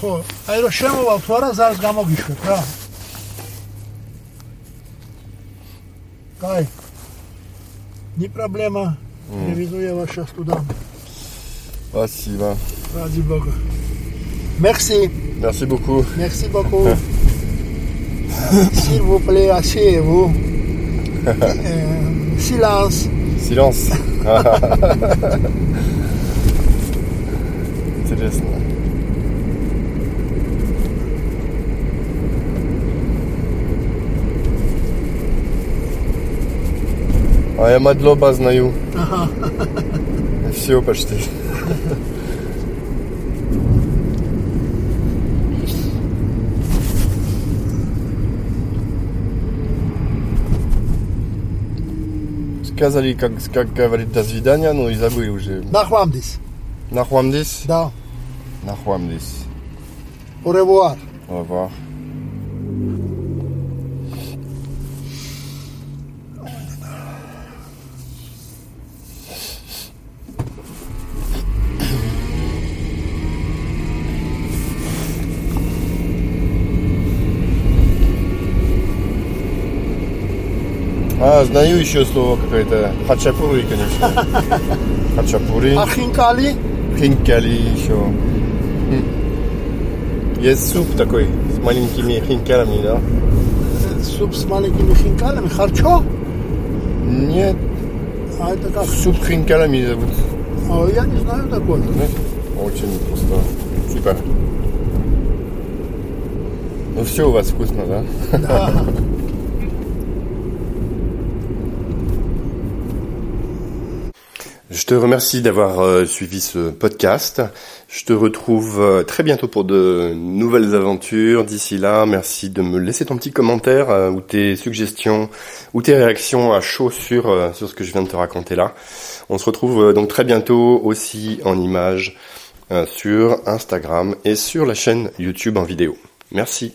ხო აი რომ შემოვალ თუ არა ზარს გამოგიშვებ რა კაი не проблема привезу я вас сейчас туда Спасибо. ради бога merci Merci beaucoup. merci beaucoup s'il vous plaît asseyez-vous Euh, silence Silence. Интересно. А я Мадлоба знаю. Ага. Все почти. Сказали, как, как говорит, до свидания, но и забыли уже. Нахвамдис. Нахвамдис? Да. Нахвамдис. Au revoir. Au revoir. А, знаю еще слово какое-то. Хачапури, конечно. Хачапури. А хинкали? Хинкали еще. Хм. Есть суп такой с маленькими хинкалами, да? Суп с маленькими хинкалами? Харчо? Нет. А это как? Суп с хинкалами зовут. А, я не знаю такой. Нет? Очень просто. типа. Ну все у вас вкусно, да? Да. Je te remercie d'avoir euh, suivi ce podcast. Je te retrouve euh, très bientôt pour de nouvelles aventures. D'ici là, merci de me laisser ton petit commentaire euh, ou tes suggestions ou tes réactions à chaud sur, ce que je viens de te raconter là. On se retrouve donc très bientôt aussi en images sur Instagram et sur la chaîne YouTube en vidéo. Merci.